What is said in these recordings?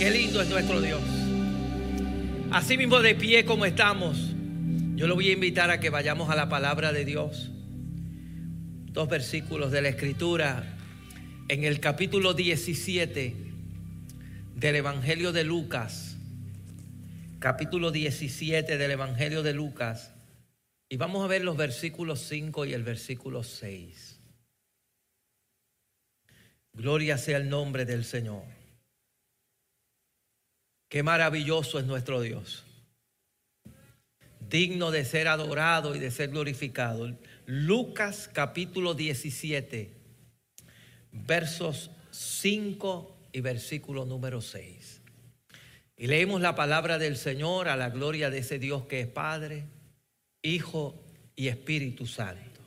Qué lindo es nuestro Dios. Así mismo de pie como estamos, yo lo voy a invitar a que vayamos a la palabra de Dios. Dos versículos de la Escritura en el capítulo 17 del Evangelio de Lucas. Capítulo 17 del Evangelio de Lucas. Y vamos a ver los versículos 5 y el versículo 6. Gloria sea el nombre del Señor. Qué maravilloso es nuestro Dios. Digno de ser adorado y de ser glorificado. Lucas capítulo 17, versos 5 y versículo número 6. Y leemos la palabra del Señor a la gloria de ese Dios que es Padre, Hijo y Espíritu Santo.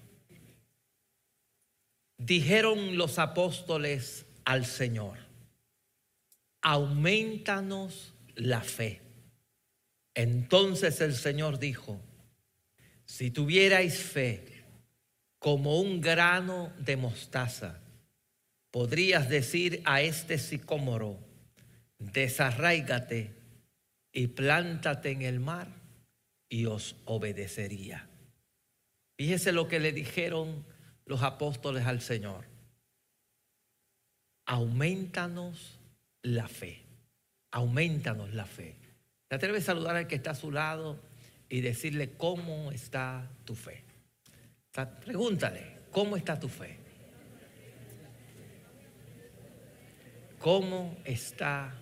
Dijeron los apóstoles al Señor, aumentanos la fe. Entonces el Señor dijo, si tuvierais fe como un grano de mostaza, podrías decir a este sicómoro, desarraígate y plántate en el mar y os obedecería. Fíjese lo que le dijeron los apóstoles al Señor. Aumentanos la fe aumentanos la fe. ¿Te atreves a saludar al que está a su lado y decirle cómo está tu fe? pregúntale, ¿cómo está tu fe? ¿Cómo está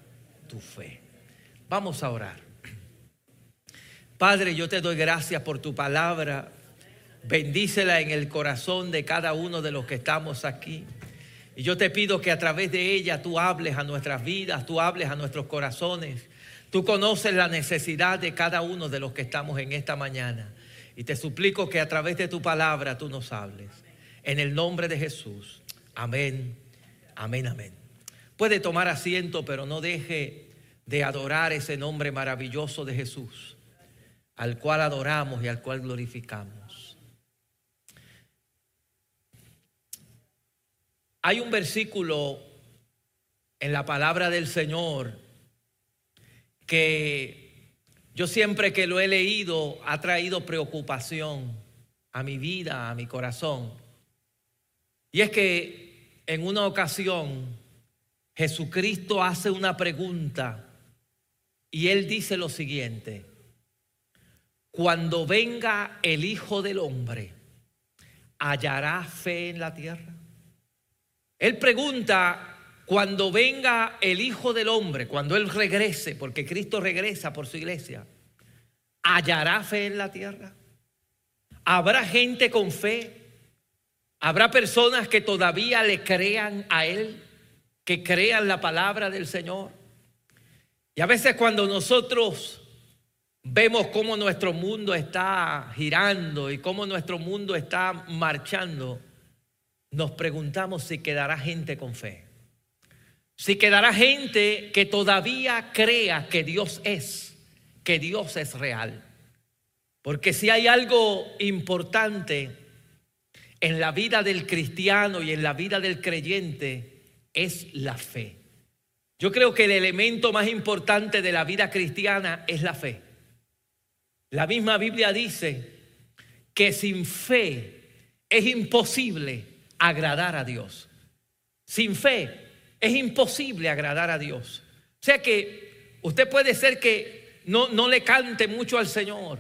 tu fe? Vamos a orar. Padre, yo te doy gracias por tu palabra. Bendícela en el corazón de cada uno de los que estamos aquí. Y yo te pido que a través de ella tú hables a nuestras vidas, tú hables a nuestros corazones. Tú conoces la necesidad de cada uno de los que estamos en esta mañana. Y te suplico que a través de tu palabra tú nos hables. En el nombre de Jesús. Amén, amén, amén. Puede tomar asiento, pero no deje de adorar ese nombre maravilloso de Jesús, al cual adoramos y al cual glorificamos. Hay un versículo en la palabra del Señor que yo siempre que lo he leído ha traído preocupación a mi vida, a mi corazón. Y es que en una ocasión Jesucristo hace una pregunta y él dice lo siguiente, cuando venga el Hijo del Hombre, ¿hallará fe en la tierra? Él pregunta, cuando venga el Hijo del Hombre, cuando Él regrese, porque Cristo regresa por su iglesia, ¿hallará fe en la tierra? ¿Habrá gente con fe? ¿Habrá personas que todavía le crean a Él? ¿Que crean la palabra del Señor? Y a veces cuando nosotros vemos cómo nuestro mundo está girando y cómo nuestro mundo está marchando, nos preguntamos si quedará gente con fe. Si quedará gente que todavía crea que Dios es, que Dios es real. Porque si hay algo importante en la vida del cristiano y en la vida del creyente, es la fe. Yo creo que el elemento más importante de la vida cristiana es la fe. La misma Biblia dice que sin fe es imposible agradar a Dios. Sin fe es imposible agradar a Dios. O sea que usted puede ser que no, no le cante mucho al Señor.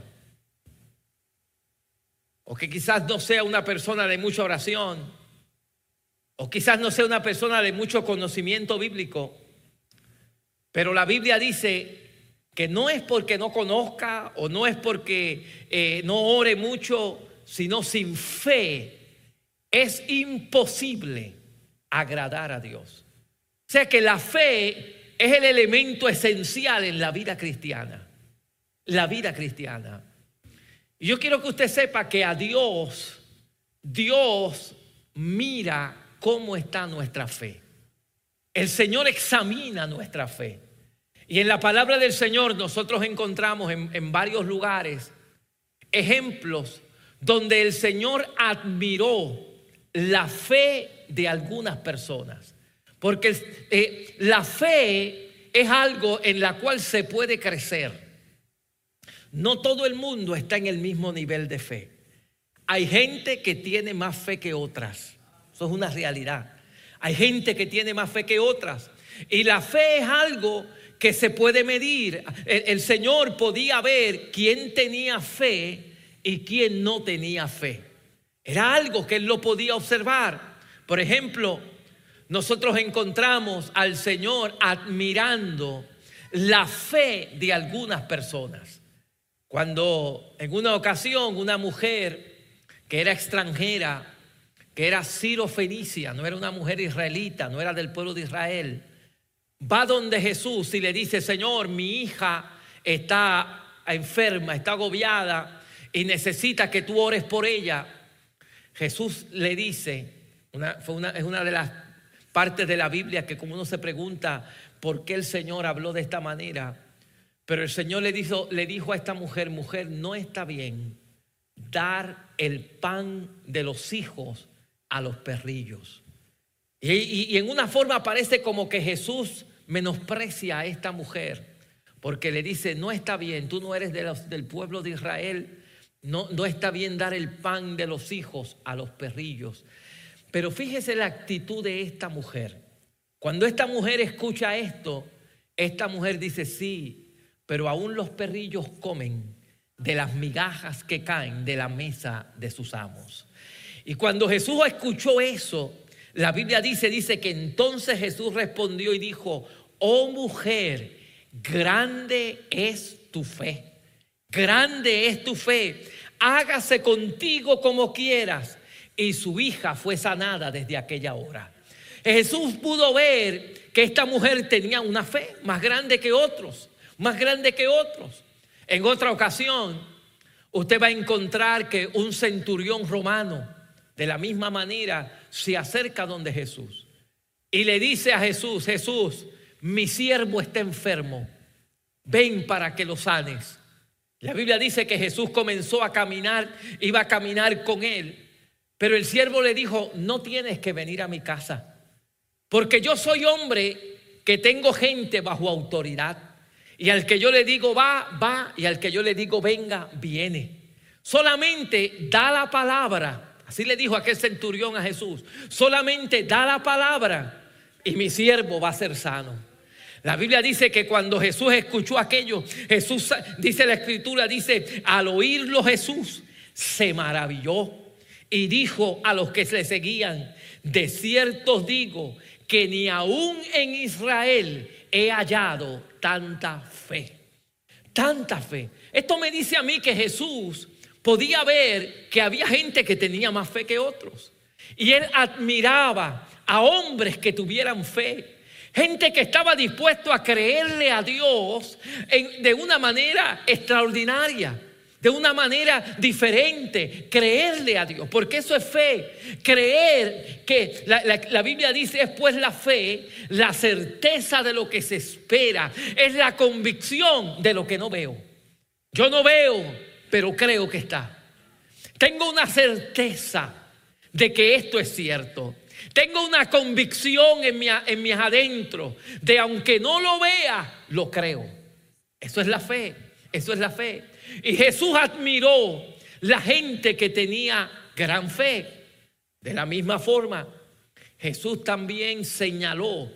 O que quizás no sea una persona de mucha oración. O quizás no sea una persona de mucho conocimiento bíblico. Pero la Biblia dice que no es porque no conozca o no es porque eh, no ore mucho, sino sin fe es imposible agradar a Dios. O sea que la fe es el elemento esencial en la vida cristiana. La vida cristiana. Y yo quiero que usted sepa que a Dios, Dios mira cómo está nuestra fe. El Señor examina nuestra fe. Y en la palabra del Señor nosotros encontramos en, en varios lugares ejemplos donde el Señor admiró la fe de algunas personas. Porque eh, la fe es algo en la cual se puede crecer. No todo el mundo está en el mismo nivel de fe. Hay gente que tiene más fe que otras. Eso es una realidad. Hay gente que tiene más fe que otras. Y la fe es algo que se puede medir. El, Señor podía ver quién tenía fe y quién no tenía fe. Era algo que Él lo podía observar. Por ejemplo, nosotros encontramos al Señor admirando la fe de algunas personas. Cuando en una ocasión una mujer que era extranjera, que era Ciro Fenicia, no era una mujer israelita, no era del pueblo de Israel, va donde Jesús y le dice, Señor, mi hija está enferma, está agobiada y necesita que tú ores por ella. Jesús le dice, es una de las partes de la Biblia que como uno se pregunta por qué el Señor habló de esta manera. Pero el Señor le dijo, le dijo a esta mujer, mujer, no está bien dar el pan de los hijos a los perrillos. Y, y, en una forma parece como que Jesús menosprecia a esta mujer, porque le dice, no está bien, tú no eres de los, del pueblo de Israel, no, está bien dar el pan de los hijos a los perrillos. Pero fíjese la actitud de esta mujer. Cuando esta mujer escucha esto, esta mujer dice, sí, pero aún los perrillos comen de las migajas que caen de la mesa de sus amos. Y cuando Jesús escuchó eso, la Biblia dice, dice que entonces Jesús respondió y dijo, oh mujer, grande es tu fe, grande es tu fe, hágase contigo como quieras y su hija fue sanada desde aquella hora. Jesús pudo ver que esta mujer tenía una fe más grande que otros, más grande que otros. En otra ocasión, usted va a encontrar que un centurión romano, de la misma manera, se acerca donde Jesús y le dice a Jesús, Jesús, mi siervo está enfermo, ven para que lo sanes. La Biblia dice que Jesús comenzó a caminar, iba a caminar con él. Pero el siervo le dijo, no tienes que venir a mi casa, porque yo soy hombre que tengo gente bajo autoridad. Y al que yo le digo va, va, y al que yo le digo venga, viene. Solamente da la palabra, así le dijo aquel centurión a Jesús, solamente da la palabra y mi siervo va a ser sano. La Biblia dice que cuando Jesús escuchó aquello, Jesús, dice la escritura, dice, al oírlo Jesús se maravilló y dijo a los que le seguían, de cierto digo que ni aún en Israel he hallado tanta fe. Tanta fe. Esto me dice a mí que Jesús podía ver que había gente que tenía más fe que otros. Y él admiraba a hombres que tuvieran fe. Gente que estaba dispuesto a creerle a Dios de una manera extraordinaria de una manera diferente, creerle a Dios, porque eso es fe. Creer que la, Biblia dice es pues la fe, la certeza de lo que se espera, es la convicción de lo que no veo. Yo no veo, pero creo que está. Tengo una certeza de que esto es cierto. Tengo una convicción en mi, en mis adentro de aunque no lo vea, lo creo. Eso es la fe. Eso es la fe. Y Jesús admiró la gente que tenía gran fe. De la misma forma, Jesús también señaló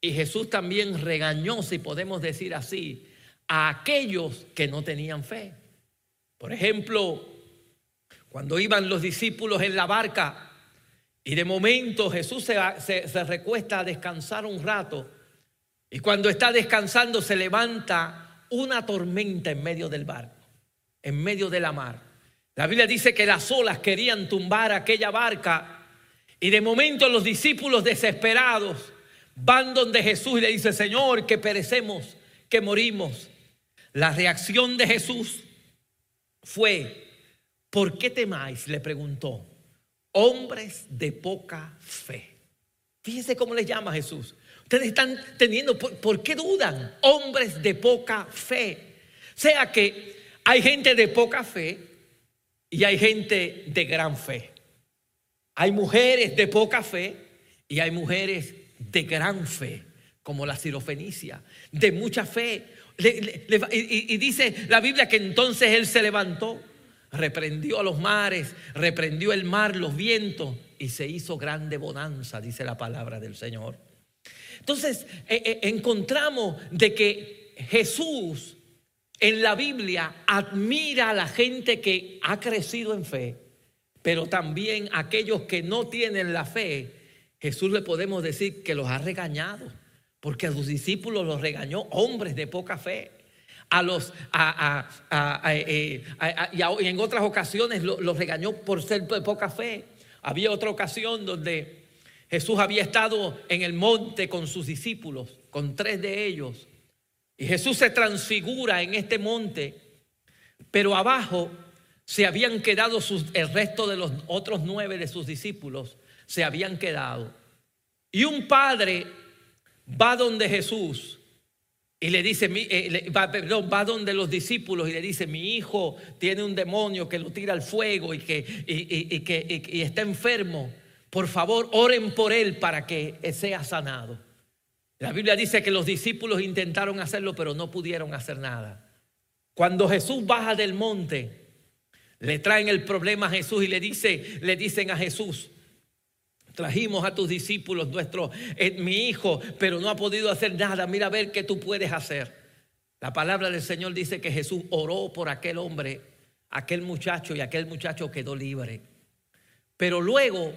y Jesús también regañó, si podemos decir así, a aquellos que no tenían fe. Por ejemplo, cuando iban los discípulos en la barca y de momento Jesús se, recuesta a descansar un rato y cuando está descansando se levanta una tormenta en medio del barco en medio de la mar. La Biblia dice que las olas querían tumbar aquella barca y de momento los discípulos desesperados van donde Jesús y le dice, Señor, que perecemos, que morimos. La reacción de Jesús fue, ¿por qué temáis? Le preguntó, hombres de poca fe. Fíjense cómo les llama Jesús. Ustedes están teniendo, ¿por, ¿por qué dudan? Hombres de poca fe. O sea que hay gente de poca fe y hay gente de gran fe. Hay mujeres de poca fe y hay mujeres de gran fe. como la sirofenicia, de mucha fe. y, y dice la Biblia que entonces él se levantó, reprendió a los mares, reprendió el mar, los vientos, y se hizo grande bonanza, dice la palabra del Señor. Entonces, eh, eh, encontramos de que Jesús en la Biblia admira a la gente que ha crecido en fe, pero también aquellos que no tienen la fe, Jesús le podemos decir que los ha regañado, porque a sus discípulos los regañó hombres de poca fe. A los, eh, y en otras ocasiones los regañó por ser de poca fe. Había otra ocasión donde Jesús había estado en el monte con sus discípulos, con tres de ellos. Y Jesús se transfigura en este monte, pero abajo se habían quedado el resto de los otros nueve de sus discípulos, se habían quedado. Y un padre va donde Jesús y le dice, eh, va, donde los discípulos y le dice, mi hijo tiene un demonio que lo tira al fuego y que, y y está enfermo por favor, oren por él para que sea sanado. La Biblia dice que los discípulos intentaron hacerlo, pero no pudieron hacer nada. Cuando Jesús baja del monte, le traen el problema a Jesús y le, dice, le dicen a Jesús, trajimos a tus discípulos, nuestro, eh, mi hijo, pero no ha podido hacer nada. Mira a ver qué tú puedes hacer. La palabra del Señor dice que Jesús oró por aquel hombre, aquel muchacho, y aquel muchacho quedó libre. Pero luego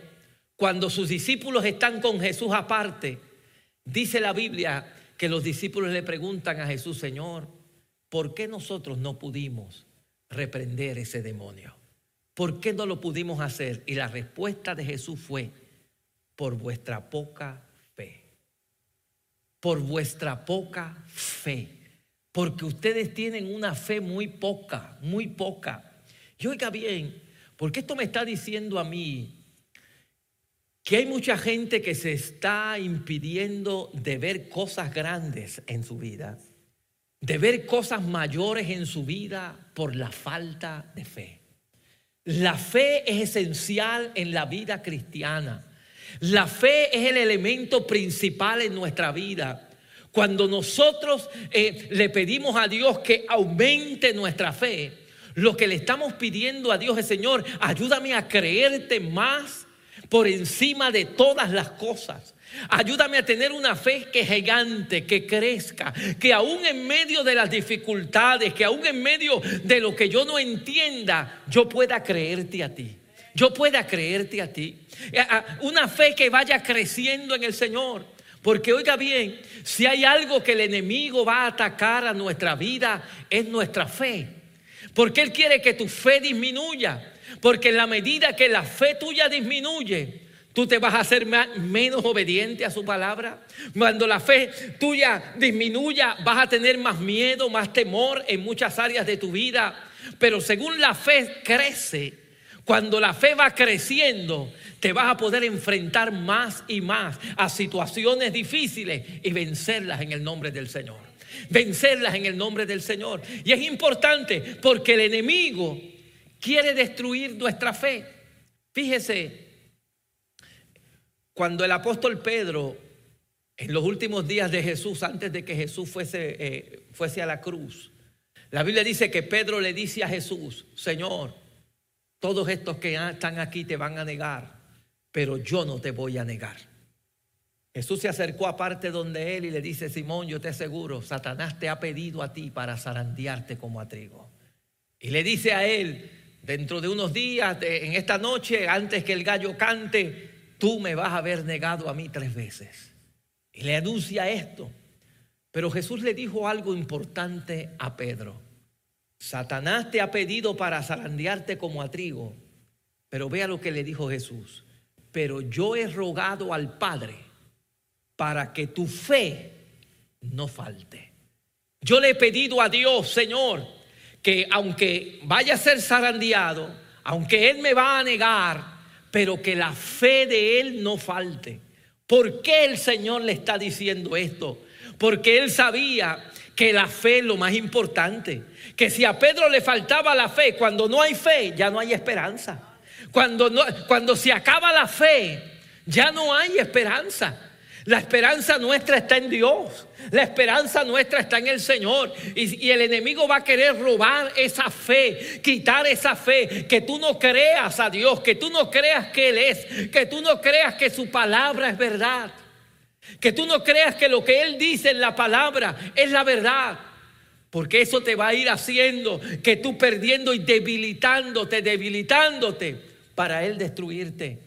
cuando sus discípulos están con Jesús aparte, dice la Biblia que los discípulos le preguntan a Jesús, Señor, ¿por qué nosotros no pudimos reprender ese demonio? ¿Por qué no lo pudimos hacer? Y la respuesta de Jesús fue, por vuestra poca fe. Por vuestra poca fe. Porque ustedes tienen una fe muy poca, muy poca. Y oiga bien, porque esto me está diciendo a mí que hay mucha gente que se está impidiendo de ver cosas grandes en su vida, de ver cosas mayores en su vida por la falta de fe. La fe es esencial en la vida cristiana. La fe es el elemento principal en nuestra vida. Cuando nosotros eh, le pedimos a Dios que aumente nuestra fe, lo que le estamos pidiendo a Dios es, Señor, ayúdame a creerte más por encima de todas las cosas. Ayúdame a tener una fe que gigante, que crezca, que aún en medio de las dificultades, que aún en medio de lo que yo no entienda, yo pueda creerte a ti. Yo pueda creerte a ti. Eh, una fe que vaya creciendo en el Señor. Porque oiga bien, si hay algo que el enemigo va a atacar a nuestra vida, es nuestra fe. Porque Él quiere que tu fe disminuya. Porque en la medida que la fe tuya disminuye, tú te vas a hacer menos obediente a su palabra. Cuando la fe tuya disminuya, vas a tener más miedo, más temor en muchas áreas de tu vida. Pero según la fe crece, cuando la fe va creciendo, te vas a poder enfrentar más y más a situaciones difíciles y vencerlas en el nombre del Señor. Vencerlas en el nombre del Señor. Y es importante porque el enemigo quiere destruir nuestra fe. Fíjese, cuando el apóstol Pedro, en los últimos días de Jesús, antes de que Jesús fuese, eh, fuese a la cruz, la Biblia dice que Pedro le dice a Jesús, Señor, todos estos que están aquí te van a negar, pero yo no te voy a negar. Jesús se acercó aparte donde él y le dice, Simón, yo te aseguro, Satanás te ha pedido a ti para zarandearte como a trigo. Y le dice a él, Dentro de unos días, en esta noche, antes que el gallo cante, tú me vas a haber negado a mí tres veces. Y le anuncia esto. Pero Jesús le dijo algo importante a Pedro. Satanás te ha pedido para zarandearte como a trigo. Pero vea lo que le dijo Jesús. Pero yo he rogado al Padre para que tu fe no falte. Yo le he pedido a Dios, Señor, que aunque vaya a ser zarandeado, aunque Él me va a negar, pero que la fe de Él no falte. ¿Por qué el Señor le está diciendo esto? Porque Él sabía que la fe es lo más importante. Que si a Pedro le faltaba la fe, cuando no hay fe, ya no hay esperanza. Cuando, no, cuando se acaba la fe, ya no hay esperanza. La esperanza nuestra está en Dios. La esperanza nuestra está en el Señor. Y, y, el enemigo va a querer robar esa fe, quitar esa fe. Que tú no creas a Dios, que tú no creas que Él es, que tú no creas que su palabra es verdad. Que tú no creas que lo que Él dice en la palabra es la verdad. Porque eso te va a ir haciendo que tú perdiendo y debilitándote, debilitándote para Él destruirte.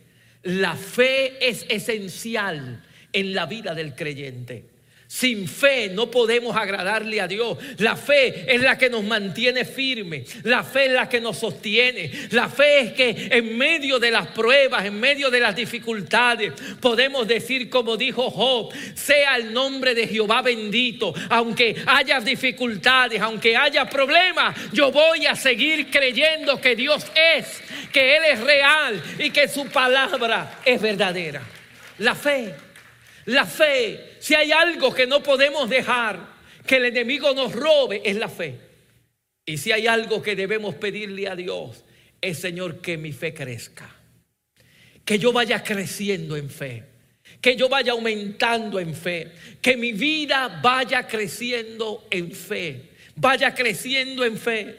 La fe es esencial en la vida del creyente. Sin fe no podemos agradarle a Dios. La fe es la que nos mantiene firmes. La fe es la que nos sostiene. La fe es que en medio de las pruebas, en medio de las dificultades, podemos decir como dijo Job, sea el nombre de Jehová bendito. Aunque haya dificultades, aunque haya problemas, yo voy a seguir creyendo que Dios es, que Él es real y que su palabra es verdadera. La fe la fe, si hay algo que no podemos dejar que el enemigo nos robe, es la fe. Y si hay algo que debemos pedirle a Dios, es Señor que mi fe crezca. Que yo vaya creciendo en fe. Que yo vaya aumentando en fe. Que mi vida vaya creciendo en fe. Vaya creciendo en fe.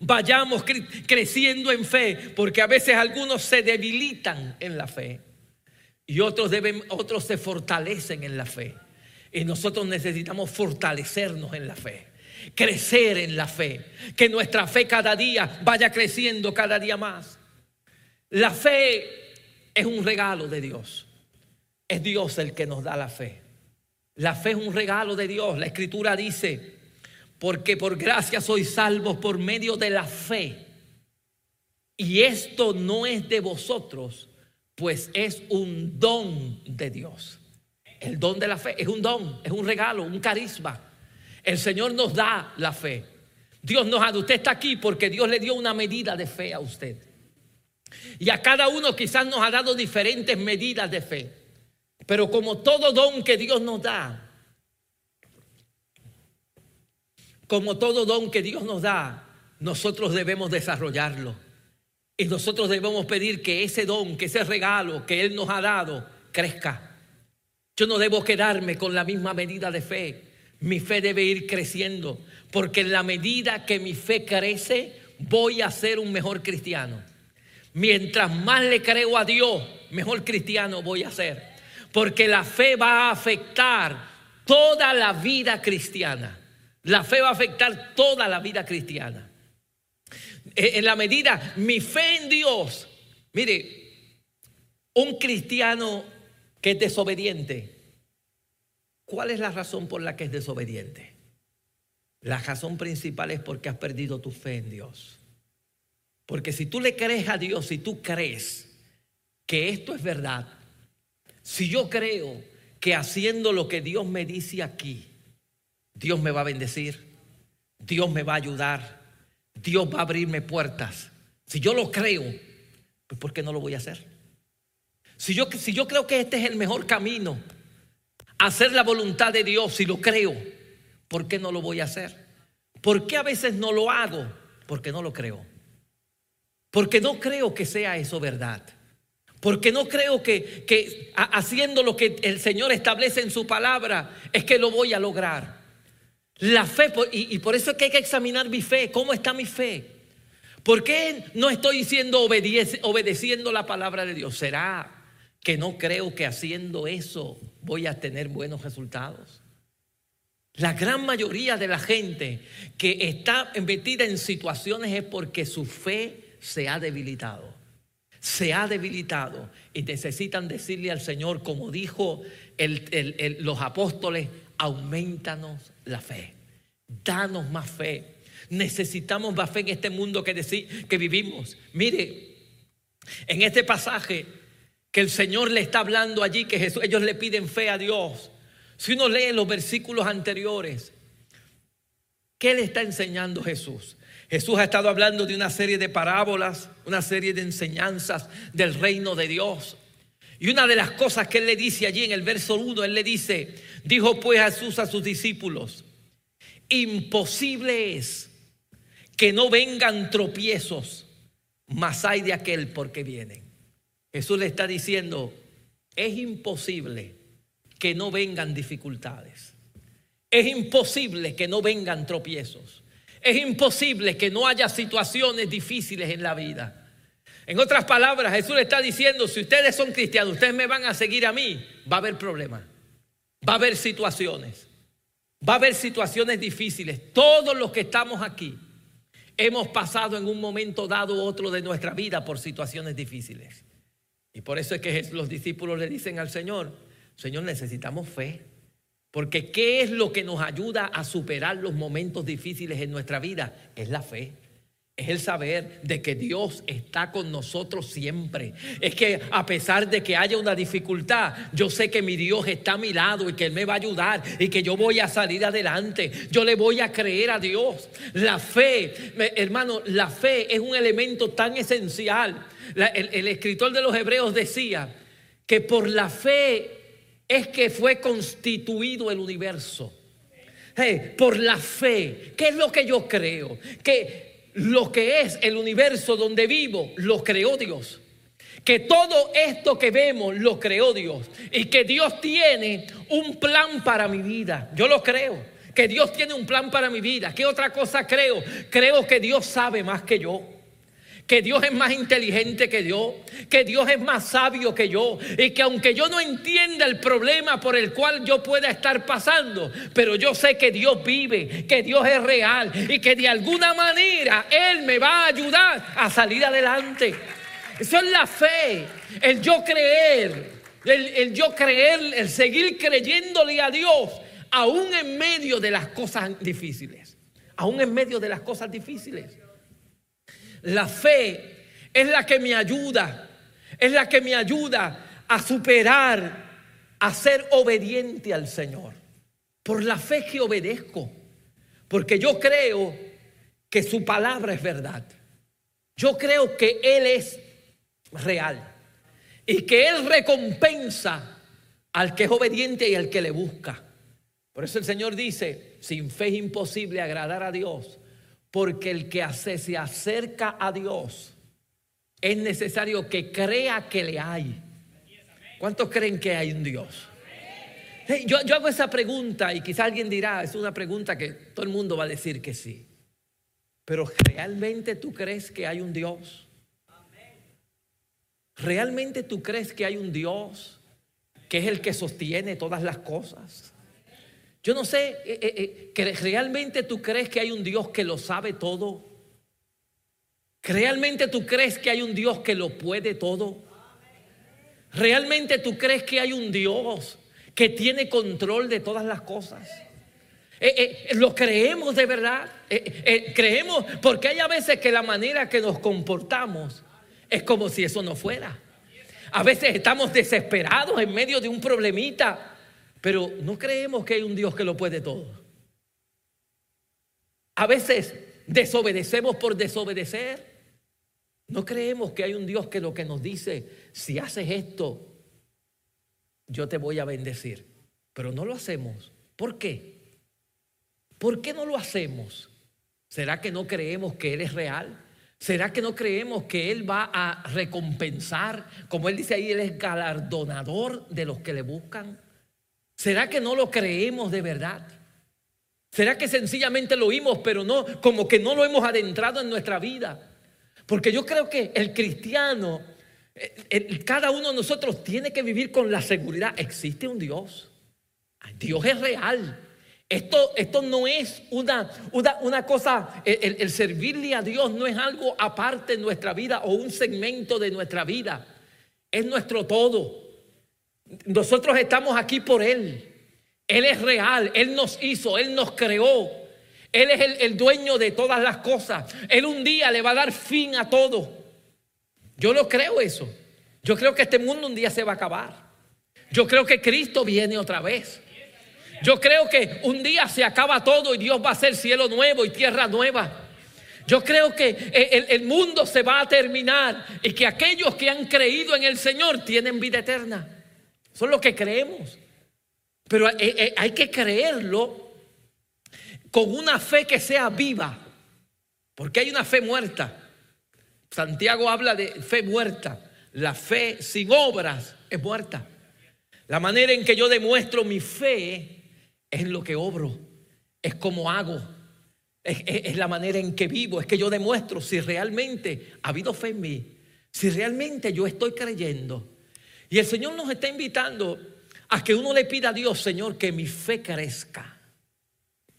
Vayamos creciendo en fe. Porque a veces algunos se debilitan en la fe. Y otros, deben, otros se fortalecen en la fe. Y nosotros necesitamos fortalecernos en la fe, crecer en la fe, que nuestra fe cada día vaya creciendo cada día más. La fe es un regalo de Dios. Es Dios el que nos da la fe. La fe es un regalo de Dios. La escritura dice, porque por gracia sois salvos por medio de la fe. Y esto no es de vosotros, pues es un don de Dios. El don de la fe es un don, es un regalo, un carisma. El Señor nos da la fe. Dios nos da, usted está aquí porque Dios le dio una medida de fe a usted. Y a cada uno quizás nos ha dado diferentes medidas de fe. Pero como todo don que Dios nos da, como todo don que Dios nos da, nosotros debemos desarrollarlo. Y nosotros debemos pedir que ese don, que ese regalo que Él nos ha dado, crezca. Yo no debo quedarme con la misma medida de fe. Mi fe debe ir creciendo, porque en la medida que mi fe crece, voy a ser un mejor cristiano. Mientras más le creo a Dios, mejor cristiano voy a ser. Porque la fe va a afectar toda la vida cristiana. La fe va a afectar toda la vida cristiana. Eh, en la medida, mi fe en Dios. Mire, un cristiano que es desobediente, ¿cuál es la razón por la que es desobediente? La razón principal es porque has perdido tu fe en Dios. Porque si tú le crees a Dios, si tú crees que esto es verdad, si yo creo que haciendo lo que Dios me dice aquí, Dios me va a bendecir, Dios me va a ayudar, Dios va a abrirme puertas. Si yo lo creo, pues ¿por qué no lo voy a hacer? Si yo, si yo creo que este es el mejor camino, hacer la voluntad de Dios, si lo creo, ¿por qué no lo voy a hacer? ¿Por qué a veces no lo hago? Porque no lo creo. Porque no creo que sea eso verdad. Porque no creo que, que haciendo lo que el Señor establece en su palabra es que lo voy a lograr. La fe, y, por eso es que hay que examinar mi fe. ¿Cómo está mi fe? ¿Por qué no estoy siendo obedeciendo la palabra de Dios? ¿Será que no creo que haciendo eso voy a tener buenos resultados? La gran mayoría de la gente que está metida en situaciones es porque su fe se ha debilitado. Se ha debilitado y necesitan decirle al Señor, como dijo los apóstoles, aumentanos la fe. Danos más fe. Necesitamos más fe en este mundo que, que vivimos. Mire, en este pasaje que el Señor le está hablando allí, que ellos le piden fe a Dios. Si uno lee los versículos anteriores, ¿qué le está enseñando Jesús? Jesús ha estado hablando de una serie de parábolas, una serie de enseñanzas del reino de Dios. Y una de las cosas que él le dice allí en el verso 1, él le dice, dijo pues Jesús a sus discípulos, imposible es que no vengan tropiezos, más hay de aquel porque vienen. Jesús le está diciendo, es imposible que no vengan dificultades. Es imposible que no vengan tropiezos. Es imposible que no haya situaciones difíciles en la vida. En otras palabras, Jesús le está diciendo, si ustedes son cristianos, ustedes me van a seguir a mí, va a haber problemas, va a haber situaciones, va a haber situaciones difíciles. Todos los que estamos aquí hemos pasado en un momento dado u otro de nuestra vida por situaciones difíciles. Y por eso es que los discípulos le dicen al Señor, Señor, necesitamos fe. Porque ¿qué es lo que nos ayuda a superar los momentos difíciles en nuestra vida? Es la fe. Es el saber de que Dios está con nosotros siempre. Es que a pesar de que haya una dificultad, yo sé que mi Dios está a mi lado y que Él me va a ayudar y que yo voy a salir adelante. Yo le voy a creer a Dios. La fe, hermano, la fe es un elemento tan esencial. el, escritor de los Hebreos decía que por la fe es que fue constituido el universo. por la fe, ¿qué es lo que yo creo? Que lo que es el universo donde vivo, lo creó Dios. Que todo esto que vemos lo creó Dios. Y que Dios tiene un plan para mi vida. Yo lo creo. Que Dios tiene un plan para mi vida. ¿Qué otra cosa creo? Creo que Dios sabe más que yo que Dios es más inteligente que yo, que Dios es más sabio que yo y que aunque yo no entienda el problema por el cual yo pueda estar pasando, pero yo sé que Dios vive, que Dios es real y que de alguna manera Él me va a ayudar a salir adelante. Eso es la fe, el yo creer, el, yo creer, el seguir creyéndole a Dios, aún en medio de las cosas difíciles, aún en medio de las cosas difíciles. La fe es la que me ayuda, es la que me ayuda a superar, a ser obediente al Señor. Por la fe que obedezco, porque yo creo que su palabra es verdad. Yo creo que Él es real y que Él recompensa al que es obediente y al que le busca. Por eso el Señor dice, sin fe es imposible agradar a Dios, porque el que hace, se acerca a Dios es necesario que crea que le hay. ¿Cuántos creen que hay un Dios? yo, yo hago esa pregunta y quizá alguien dirá, es una pregunta que todo el mundo va a decir que sí. Pero ¿realmente tú crees que hay un Dios? ¿Realmente tú crees que hay un Dios que es el que sostiene todas las cosas? Yo no sé, eh, eh, eh, que ¿realmente tú crees que hay un Dios que lo sabe todo? ¿Realmente tú crees que hay un Dios que lo puede todo? ¿Realmente tú crees que hay un Dios que tiene control de todas las cosas? lo creemos de verdad. creemos, porque hay a veces que la manera que nos comportamos es como si eso no fuera. A veces estamos desesperados en medio de un problemita pero no creemos que hay un Dios que lo puede todo. A veces desobedecemos por desobedecer. No creemos que hay un Dios que lo que nos dice, si haces esto, yo te voy a bendecir. Pero no lo hacemos. ¿Por qué? ¿Por qué no lo hacemos? ¿Será que no creemos que Él es real? ¿Será que no creemos que Él va a recompensar? Como Él dice ahí, Él es galardonador de los que le buscan. ¿Será que no lo creemos de verdad? ¿Será que sencillamente lo oímos, pero no, como que no lo hemos adentrado en nuestra vida? Porque yo creo que el cristiano, cada uno de nosotros tiene que vivir con la seguridad, existe un Dios. Dios es real. Esto, esto no es una, una, cosa, el, el servirle a Dios no es algo aparte de nuestra vida o un segmento de nuestra vida. Es nuestro todo. Nosotros estamos aquí por Él. Él es real, Él nos hizo, Él nos creó. Él es el, dueño de todas las cosas. Él un día le va a dar fin a todo. Yo lo creo eso. Yo creo que este mundo un día se va a acabar. Yo creo que Cristo viene otra vez. Yo creo que un día se acaba todo y Dios va a hacer cielo nuevo y tierra nueva. Yo creo que el, el, mundo se va a terminar y que aquellos que han creído en el Señor tienen vida eterna. Son lo que creemos. Pero eh, eh, hay que creerlo con una fe que sea viva. Porque hay una fe muerta. Santiago habla de fe muerta. La fe sin obras es muerta. La manera en que yo demuestro mi fe es en lo que obro, es como hago, es, es, la manera en que vivo, es que yo demuestro si realmente ha habido fe en mí, si realmente yo estoy creyendo. Y el Señor nos está invitando a que uno le pida a Dios, Señor, que mi fe crezca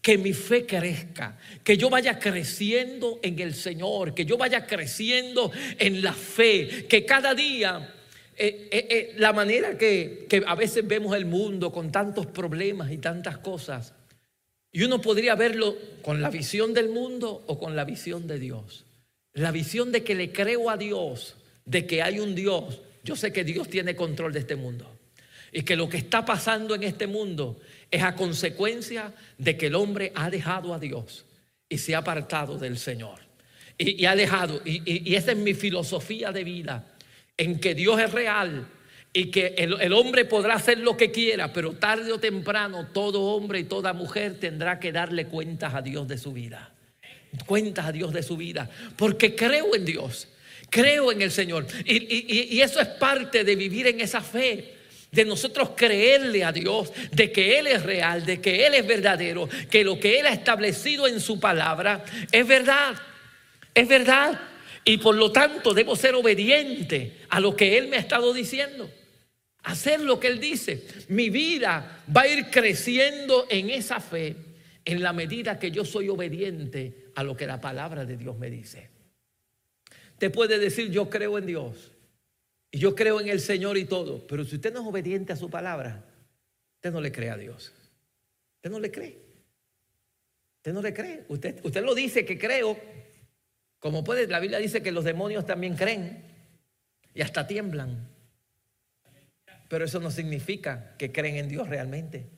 que mi fe crezca, que yo vaya creciendo en el Señor, que yo vaya creciendo en la fe, que cada día eh, eh, eh, la manera que, que a veces vemos el mundo con tantos problemas y tantas cosas, y uno podría verlo con la visión del mundo o con la visión de Dios. La visión de que le creo a Dios, de que hay un Dios. Yo sé que Dios tiene control de este mundo. Y que lo que está pasando en este mundo es a consecuencia de que el hombre ha dejado a Dios y se ha apartado del Señor. Y, ha dejado, y, esa es mi filosofía de vida, en que Dios es real y que el, el, hombre podrá hacer lo que quiera, pero tarde o temprano todo hombre y toda mujer tendrá que darle cuentas a Dios de su vida. Cuentas a Dios de su vida, porque creo en Dios, creo en el Señor. y eso es parte de vivir en esa fe de nosotros creerle a Dios, de que Él es real, de que Él es verdadero, que lo que Él ha establecido en su palabra es verdad, es verdad. Y por lo tanto debo ser obediente a lo que Él me ha estado diciendo. Hacer lo que Él dice. Mi vida va a ir creciendo en esa fe en la medida que yo soy obediente a lo que la palabra de Dios me dice. Te puede decir, yo creo en Dios. Y yo creo en el Señor y todo. Pero si usted no es obediente a su palabra, usted no le cree a Dios. Usted no le cree. Usted no le cree. Usted, usted lo dice que creo. Como puede, la Biblia dice que los demonios también creen y hasta tiemblan. Pero eso no significa que creen en Dios realmente.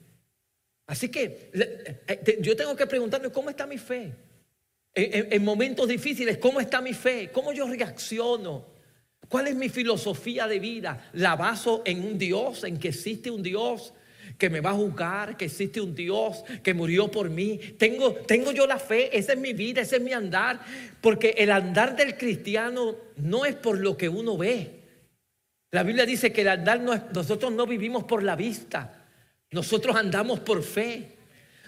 Así que eh, yo tengo que preguntarme cómo está mi fe. En momentos difíciles, ¿cómo está mi fe? ¿Cómo yo reacciono? ¿Cuál es mi filosofía de vida? ¿La baso en un Dios, en que existe un Dios que me va a juzgar, que existe un Dios que murió por mí? ¿Tengo, tengo yo la fe, esa es mi vida, ese es mi andar, porque el andar del cristiano no es por lo que uno ve. La Biblia dice que el andar no es, nosotros no vivimos por la vista, nosotros andamos por fe,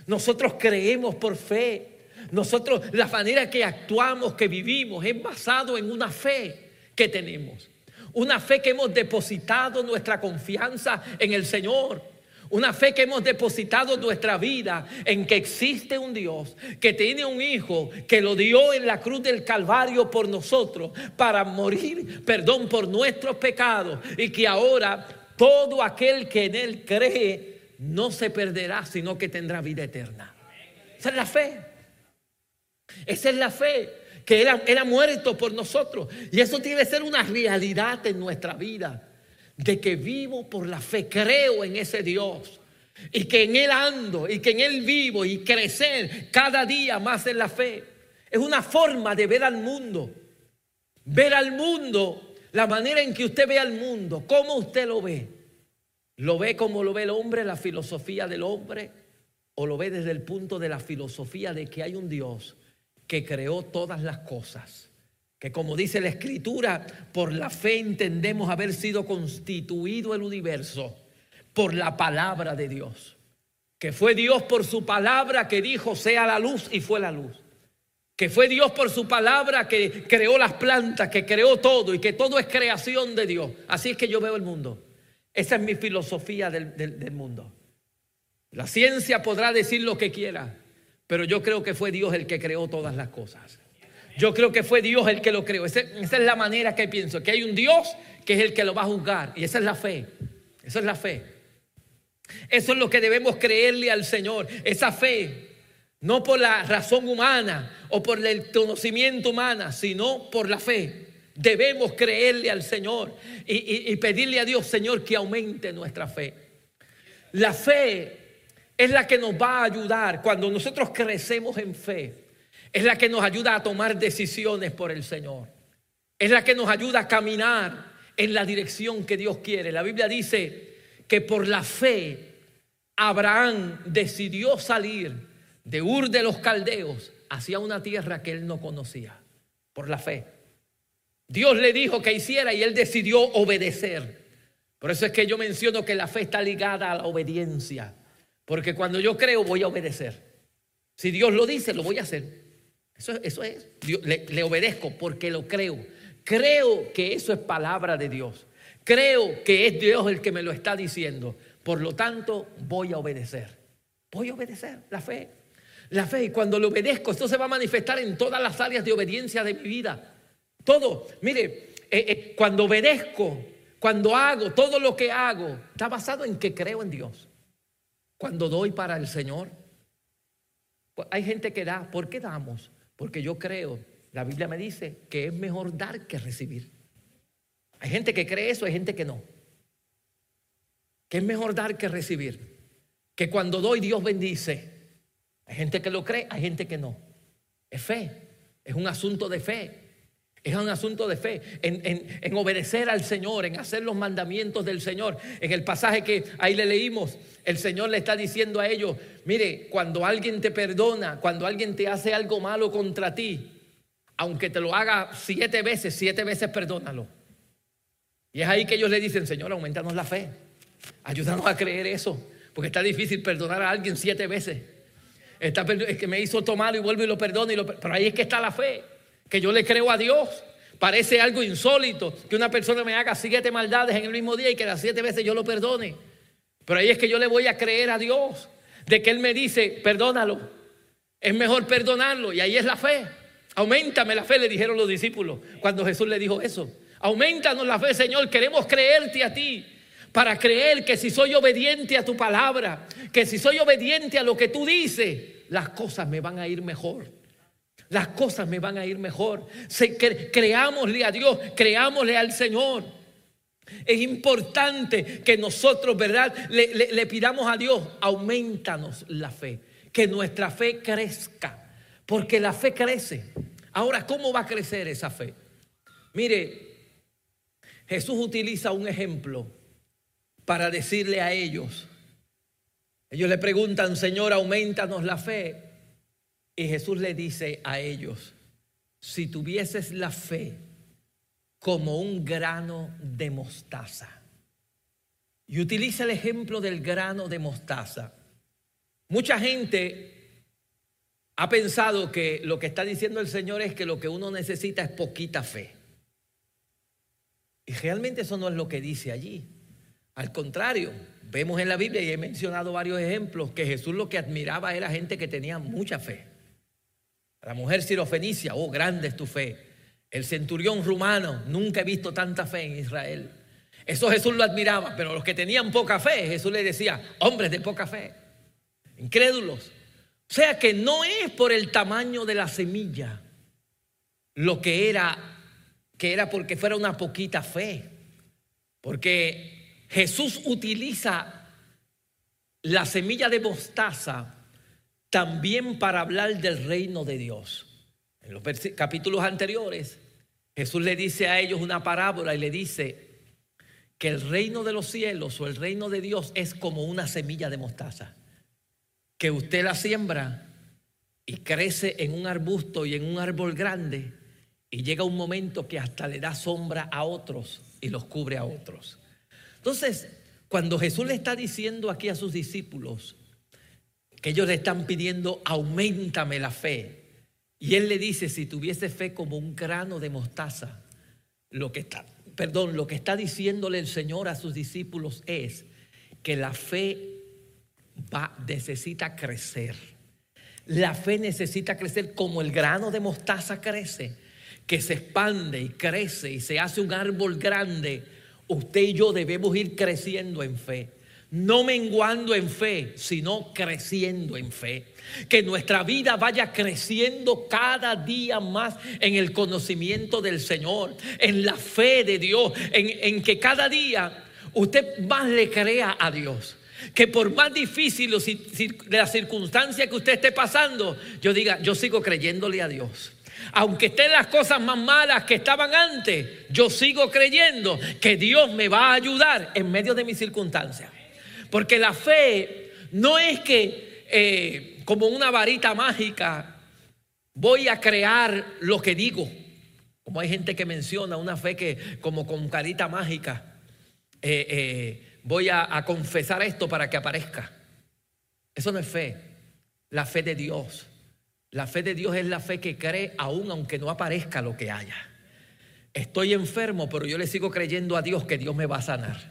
nosotros creemos por fe. Nosotros, la manera que actuamos, que vivimos, es basado en una fe que tenemos. Una fe que hemos depositado nuestra confianza en el Señor. Una fe que hemos depositado nuestra vida en que existe un Dios que tiene un Hijo que lo dio en la cruz del Calvario por nosotros para morir, perdón, por nuestros pecados y que ahora todo aquel que en Él cree no se perderá, sino que tendrá vida eterna. Esa es la fe. Esa es la fe que Él ha, muerto por nosotros. Y eso tiene que ser una realidad en nuestra vida. De que vivo por la fe, creo en ese Dios. Y que en Él ando y que en Él vivo y crecer cada día más en la fe. Es una forma de ver al mundo. Ver al mundo, la manera en que usted ve al mundo, cómo usted lo ve. ¿Lo ve como lo ve el hombre, la filosofía del hombre? ¿O lo ve desde el punto de la filosofía de que hay un Dios que creó todas las cosas. Que como dice la escritura, por la fe entendemos haber sido constituido el universo por la palabra de Dios. Que fue Dios por su palabra que dijo sea la luz y fue la luz. Que fue Dios por su palabra que creó las plantas, que creó todo y que todo es creación de Dios. Así es que yo veo el mundo. Esa es mi filosofía del, del mundo. La ciencia podrá decir lo que quiera, pero yo creo que fue Dios el que creó todas las cosas. Yo creo que fue Dios el que lo creó. Esa, es la manera que pienso, que hay un Dios que es el que lo va a juzgar. Y esa es la fe. Esa es la fe. Eso es lo que debemos creerle al Señor. Esa fe, no por la razón humana o por el conocimiento humana, sino por la fe. Debemos creerle al Señor y, y pedirle a Dios, Señor, que aumente nuestra fe. La fe es la que nos va a ayudar cuando nosotros crecemos en fe. Es la que nos ayuda a tomar decisiones por el Señor. Es la que nos ayuda a caminar en la dirección que Dios quiere. La Biblia dice que por la fe Abraham decidió salir de Ur de los Caldeos hacia una tierra que él no conocía. Por la fe. Dios le dijo que hiciera y él decidió obedecer. Por eso es que yo menciono que la fe está ligada a la obediencia. Porque cuando yo creo voy a obedecer. Si Dios lo dice, lo voy a hacer. Eso, eso es. le, le obedezco porque lo creo. Creo que eso es palabra de Dios. Creo que es Dios el que me lo está diciendo. Por lo tanto, voy a obedecer. Voy a obedecer la fe. La fe, y cuando lo obedezco, esto se va a manifestar en todas las áreas de obediencia de mi vida. Todo. Mire, eh, eh, cuando obedezco, cuando hago, todo lo que hago, está basado en que creo en Dios. Cuando doy para el Señor, pues hay gente que da. ¿Por qué damos? Porque yo creo. La Biblia me dice que es mejor dar que recibir. Hay gente que cree eso, hay gente que no. Que es mejor dar que recibir. Que cuando doy Dios bendice. Hay gente que lo cree, hay gente que no. Es fe. Es un asunto de fe. Es un asunto de fe, en, obedecer al Señor, en hacer los mandamientos del Señor. En el pasaje que ahí le leímos, el Señor le está diciendo a ellos, mire, cuando alguien te perdona, cuando alguien te hace algo malo contra ti, aunque te lo haga siete veces, siete veces perdónalo. Y es ahí que ellos le dicen, Señor, aumentanos la fe, ayúdanos a creer eso, porque está difícil perdonar a alguien siete veces. Está, es que me hizo tomar y vuelvo y lo perdono, y lo, pero ahí es que está la fe que yo le creo a Dios. Parece algo insólito que una persona me haga siete maldades en el mismo día y que las siete veces yo lo perdone. Pero ahí es que yo le voy a creer a Dios de que Él me dice, perdónalo. Es mejor perdonarlo y ahí es la fe. Aumentame la fe, le dijeron los discípulos cuando Jesús le dijo eso. Aumentanos la fe, Señor. Queremos creerte a ti para creer que si soy obediente a tu palabra, que si soy obediente a lo que tú dices, las cosas me van a ir mejor las cosas me van a ir mejor. creámosle a Dios, creámosle al Señor. Es importante que nosotros, ¿verdad? Le, le, pidamos a Dios, aumentanos la fe, que nuestra fe crezca, porque la fe crece. Ahora, ¿cómo va a crecer esa fe? Mire, Jesús utiliza un ejemplo para decirle a ellos, ellos le preguntan, Señor, aumentanos la fe. Y Jesús le dice a ellos, si tuvieses la fe como un grano de mostaza, y utiliza el ejemplo del grano de mostaza, mucha gente ha pensado que lo que está diciendo el Señor es que lo que uno necesita es poquita fe. Y realmente eso no es lo que dice allí. Al contrario, vemos en la Biblia, y he mencionado varios ejemplos, que Jesús lo que admiraba era gente que tenía mucha fe. La mujer sirofenicia, oh, grande es tu fe. El centurión rumano, nunca he visto tanta fe en Israel. Eso Jesús lo admiraba, pero los que tenían poca fe, Jesús le decía, hombres de poca fe, incrédulos. O sea que no es por el tamaño de la semilla lo que era, que era porque fuera una poquita fe. Porque Jesús utiliza la semilla de mostaza también para hablar del reino de Dios. En los capítulos anteriores, Jesús le dice a ellos una parábola y le dice que el reino de los cielos o el reino de Dios es como una semilla de mostaza, que usted la siembra y crece en un arbusto y en un árbol grande y llega un momento que hasta le da sombra a otros y los cubre a otros. Entonces, cuando Jesús le está diciendo aquí a sus discípulos, que ellos le están pidiendo, aumentame la fe. Y él le dice, si tuviese fe como un grano de mostaza, lo que está, perdón, lo que está diciéndole el Señor a sus discípulos es que la fe va, necesita crecer. La fe necesita crecer como el grano de mostaza crece, que se expande y crece y se hace un árbol grande. Usted y yo debemos ir creciendo en fe no menguando en fe, sino creciendo en fe. Que nuestra vida vaya creciendo cada día más en el conocimiento del Señor, en la fe de Dios, en, que cada día usted más le crea a Dios. Que por más difícil la circunstancia que usted esté pasando, yo diga, yo sigo creyéndole a Dios aunque estén las cosas más malas que estaban antes, yo sigo creyendo que Dios me va a ayudar en medio de mis circunstancias. Porque la fe no es que eh, como una varita mágica voy a crear lo que digo. Como hay gente que menciona una fe que como con carita mágica. eh, eh, voy a, a confesar esto para que aparezca. Eso no es fe. La fe de Dios. La fe de Dios es la fe que cree aún aunque no aparezca lo que haya. Estoy enfermo, pero yo le sigo creyendo a Dios que Dios me va a sanar.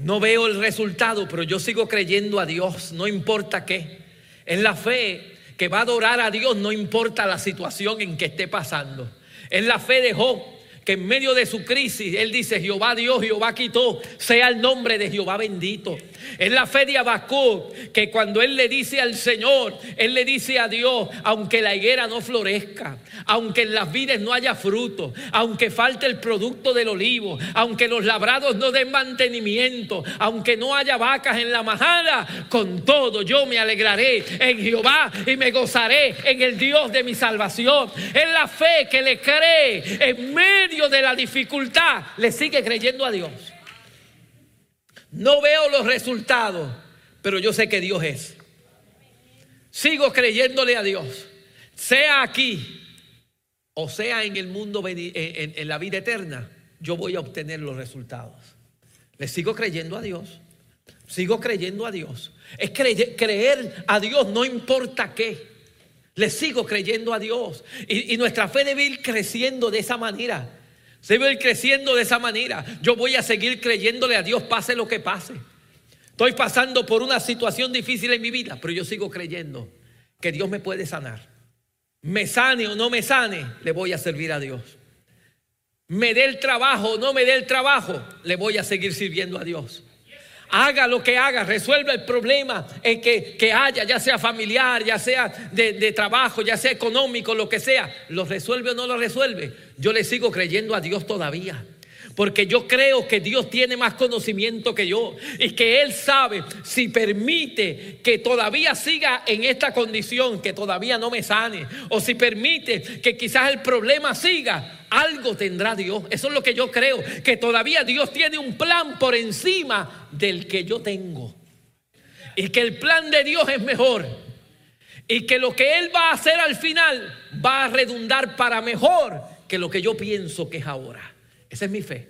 No veo el resultado, pero yo sigo creyendo a Dios, no importa qué. Es la fe que va a adorar a Dios, no importa la situación en que esté pasando. Es la fe de Job que en medio de su crisis él dice, Jehová Dios, Jehová quitó, sea el nombre de Jehová bendito. Es la fe de Abacú que cuando él le dice al Señor, él le dice a Dios, aunque la higuera no florezca, aunque en las vides no haya fruto, aunque falte el producto del olivo, aunque los labrados no den mantenimiento, aunque no haya vacas en la majada, con todo yo me alegraré en Jehová y me gozaré en el Dios de mi salvación. Es la fe que le cree en medio de la dificultad, le sigue creyendo a Dios. No veo los resultados, pero yo sé que Dios es. Sigo creyéndole a Dios, sea aquí o sea en el mundo, en, la vida eterna, yo voy a obtener los resultados. Le sigo creyendo a Dios. Sigo creyendo a Dios. Es creer, a Dios no importa qué. Le sigo creyendo a Dios. Y, y, nuestra fe debe ir creciendo de esa manera. Se debe ir creciendo de esa manera. Yo voy a seguir creyéndole a Dios, pase lo que pase. Estoy pasando por una situación difícil en mi vida, pero yo sigo creyendo que Dios me puede sanar. Me sane o no me sane, le voy a servir a Dios. Me dé el trabajo o no me dé el trabajo, le voy a seguir sirviendo a Dios haga lo que haga, resuelva el problema en que, que haya, ya sea familiar, ya sea de, de, trabajo, ya sea económico, lo que sea, lo resuelve o no lo resuelve. Yo le sigo creyendo a Dios todavía. Porque yo creo que Dios tiene más conocimiento que yo y que Él sabe si permite que todavía siga en esta condición, que todavía no me sane, o si permite que quizás el problema siga, algo tendrá Dios. Eso es lo que yo creo, que todavía Dios tiene un plan por encima del que yo tengo. Y que el plan de Dios es mejor. Y que lo que Él va a hacer al final va a redundar para mejor que lo que yo pienso que es ahora. Esa es mi fe.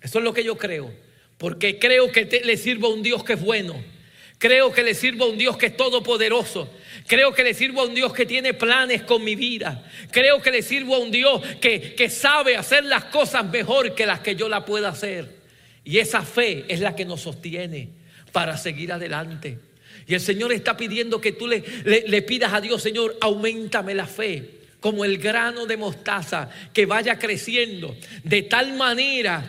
Eso es lo que yo creo. Porque creo que le sirvo a un Dios que es bueno. Creo que le sirvo a un Dios que es todopoderoso. Creo que le sirvo a un Dios que tiene planes con mi vida. Creo que le sirvo a un Dios que, que sabe hacer las cosas mejor que las que yo la pueda hacer. Y esa fe es la que nos sostiene para seguir adelante. Y el Señor está pidiendo que tú le, le, le pidas a Dios, Señor, aumentame la fe como el grano de mostaza que vaya creciendo de tal manera,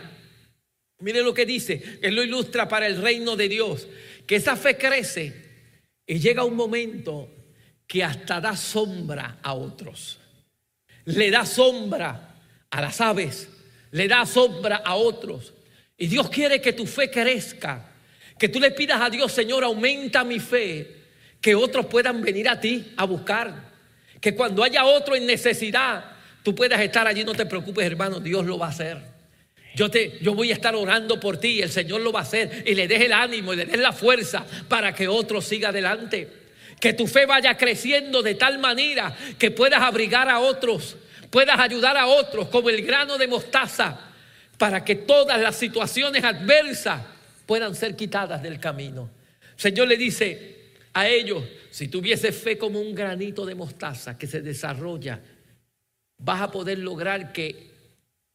mire lo que dice, él lo ilustra para el reino de Dios, que esa fe crece y llega un momento que hasta da sombra a otros. Le da sombra a las aves, le da sombra a otros. Y Dios quiere que tu fe crezca, que tú le pidas a Dios, Señor, aumenta mi fe, que otros puedan venir a ti a buscar. Que cuando haya otro en necesidad, tú puedas estar allí, no te preocupes, hermano, Dios lo va a hacer. Yo, te, yo voy a estar orando por ti, el Señor lo va a hacer y le des el ánimo y le des la fuerza para que otro siga adelante. Que tu fe vaya creciendo de tal manera que puedas abrigar a otros, puedas ayudar a otros como el grano de mostaza para que todas las situaciones adversas puedan ser quitadas del camino. Señor le dice a ellos, si tuviese fe como un granito de mostaza que se desarrolla, vas a poder lograr que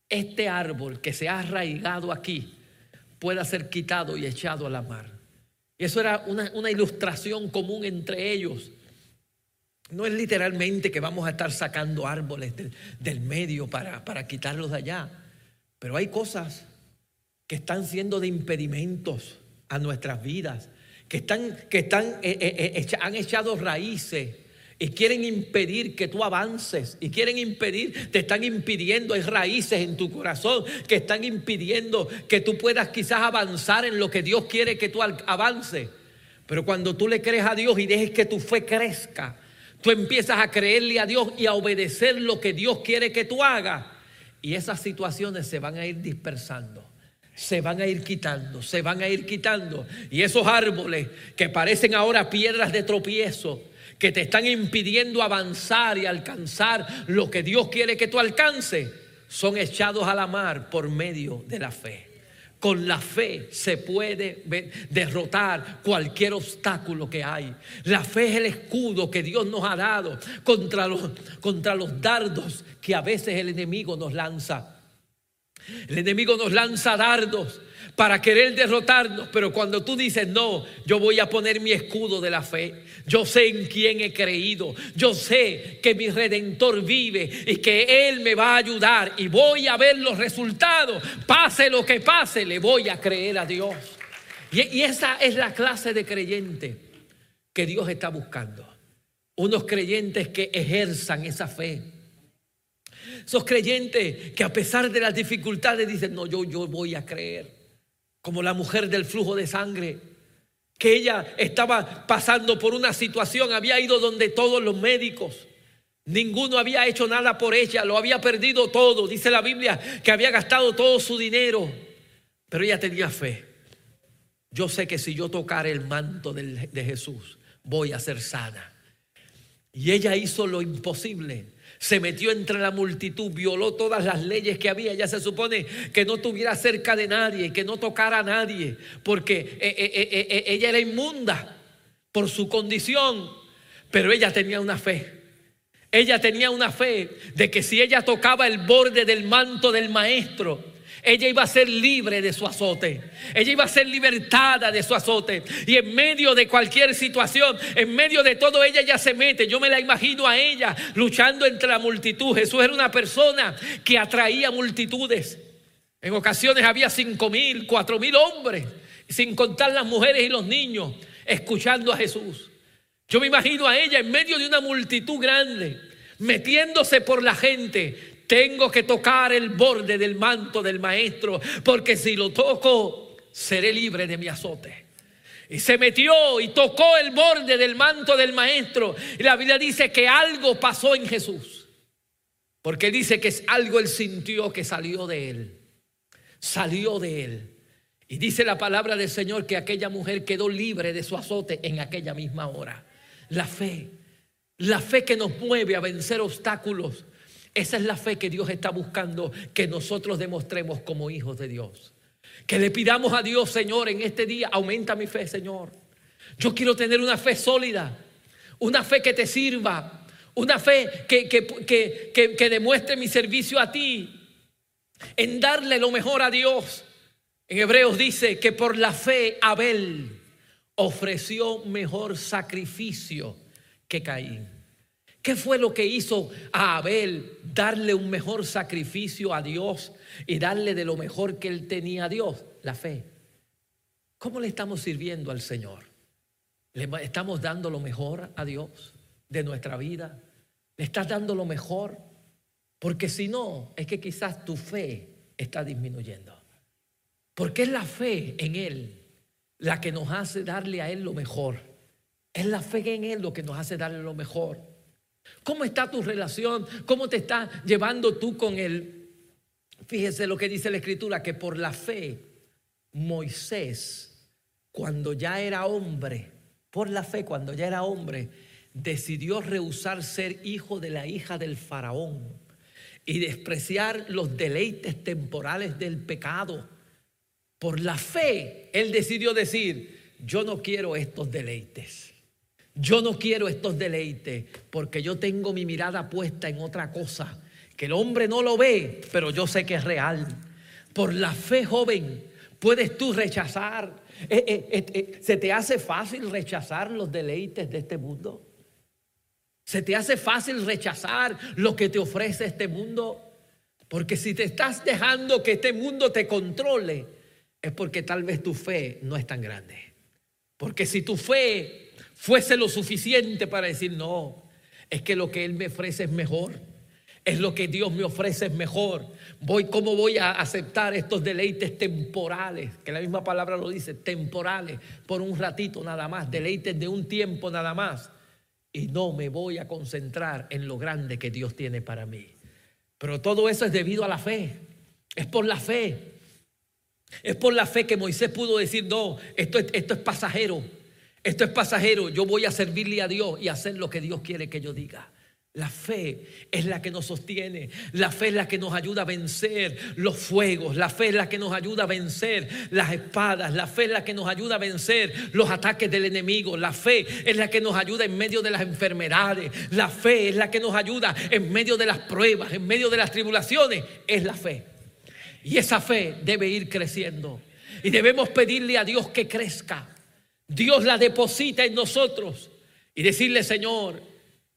este árbol que se ha arraigado aquí pueda ser quitado y echado a la mar. Y eso era una, ilustración común entre ellos. No es literalmente que vamos a estar sacando árboles del, medio para, para quitarlos de allá, pero hay cosas que están siendo de impedimentos a nuestras vidas que, están, que están, eh, eh, eh, han echado raíces y quieren impedir que tú avances y quieren impedir, te están impidiendo, hay raíces en tu corazón que están impidiendo que tú puedas quizás avanzar en lo que Dios quiere que tú avances. Pero cuando tú le crees a Dios y dejes que tu fe crezca, tú empiezas a creerle a Dios y a obedecer lo que Dios quiere que tú hagas. Y esas situaciones se van a ir dispersando se van a ir quitando, se van a ir quitando. Y esos árboles que parecen ahora piedras de tropiezo, que te están impidiendo avanzar y alcanzar lo que Dios quiere que tú alcances, son echados a la mar por medio de la fe. Con la fe se puede derrotar cualquier obstáculo que hay. La fe es el escudo que Dios nos ha dado contra los, contra los dardos que a veces el enemigo nos lanza. El enemigo nos lanza dardos para querer derrotarnos, pero cuando tú dices, no, yo voy a poner mi escudo de la fe, yo sé en quién he creído, yo sé que mi redentor vive y que Él me va a ayudar y voy a ver los resultados, pase lo que pase, le voy a creer a Dios. Y, esa es la clase de creyente que Dios está buscando. Unos creyentes que ejerzan esa fe. Esos creyentes que a pesar de las dificultades dicen, no, yo, yo voy a creer como la mujer del flujo de sangre, que ella estaba pasando por una situación, había ido donde todos los médicos, ninguno había hecho nada por ella, lo había perdido todo, dice la Biblia que había gastado todo su dinero, pero ella tenía fe. Yo sé que si yo tocara el manto de Jesús, voy a ser sana. Y ella hizo lo imposible se metió entre la multitud, violó todas las leyes que había. Ya se supone que no tuviera cerca de nadie, que no tocara a nadie, porque eh, eh, eh, ella era inmunda por su condición, pero ella tenía una fe. Ella tenía una fe de que si ella tocaba el borde del manto del maestro, ella iba a ser libre de su azote. Ella iba a ser libertada de su azote. Y en medio de cualquier situación, en medio de todo, ella ya se mete. Yo me la imagino a ella luchando entre la multitud. Jesús era una persona que atraía multitudes. En ocasiones había cinco mil, cuatro mil hombres, sin contar las mujeres y los niños, escuchando a Jesús. Yo me imagino a ella en medio de una multitud grande, metiéndose por la gente, tengo que tocar el borde del manto del maestro, porque si lo toco, seré libre de mi azote. Y se metió y tocó el borde del manto del maestro. Y la Biblia dice que algo pasó en Jesús. Porque dice que es algo él sintió que salió de él. Salió de él. Y dice la palabra del Señor que aquella mujer quedó libre de su azote en aquella misma hora. La fe. La fe que nos mueve a vencer obstáculos esa es la fe que Dios está buscando que nosotros demostremos como hijos de Dios. Que le pidamos a Dios, Señor, en este día, aumenta mi fe, Señor. Yo quiero tener una fe sólida, una fe que te sirva, una fe que, que, que demuestre mi servicio a ti, en darle lo mejor a Dios. En Hebreos dice que por la fe Abel ofreció mejor sacrificio que Caín. ¿Qué fue lo que hizo a Abel darle un mejor sacrificio a Dios y darle de lo mejor que él tenía a Dios? La fe. ¿Cómo le estamos sirviendo al Señor? ¿Le estamos dando lo mejor a Dios de nuestra vida? ¿Le estás dando lo mejor? Porque si no, es que quizás tu fe está disminuyendo. Porque es la fe en Él la que nos hace darle a Él lo mejor. Es la fe en Él lo que nos hace darle lo mejor. ¿Cómo está tu relación? ¿Cómo te está llevando tú con él? Fíjese lo que dice la escritura, que por la fe Moisés, cuando ya era hombre, por la fe, cuando ya era hombre, decidió rehusar ser hijo de la hija del faraón y despreciar los deleites temporales del pecado. Por la fe, él decidió decir, yo no quiero estos deleites. Yo no quiero estos deleites porque yo tengo mi mirada puesta en otra cosa, que el hombre no lo ve, pero yo sé que es real. Por la fe joven puedes tú rechazar. Eh, eh, eh, ¿Se te hace fácil rechazar los deleites de este mundo? ¿Se te hace fácil rechazar lo que te ofrece este mundo? Porque si te estás dejando que este mundo te controle, es porque tal vez tu fe no es tan grande. Porque si tu fe fuese lo suficiente para decir, no, es que lo que Él me ofrece es mejor. Es lo que Dios me ofrece es mejor. Voy, ¿cómo voy a aceptar estos deleites temporales? Que la misma palabra lo dice, temporales, por un ratito nada más, deleites de un tiempo nada más. Y no me voy a concentrar en lo grande que Dios tiene para mí. Pero todo eso es debido a la fe. Es por la fe. Es por la fe que Moisés pudo decir, no, esto, esto es pasajero. Esto es pasajero, yo voy a servirle a Dios y hacer lo que Dios quiere que yo diga. La fe es la que nos sostiene, la fe es la que nos ayuda a vencer los fuegos, la fe es la que nos ayuda a vencer las espadas, la fe es la que nos ayuda a vencer los ataques del enemigo, la fe es la que nos ayuda en medio de las enfermedades, la fe es la que nos ayuda en medio de las pruebas, en medio de las tribulaciones, es la fe. Y esa fe debe ir creciendo. Y debemos pedirle a Dios que crezca. Dios la deposita en nosotros y decirle, Señor,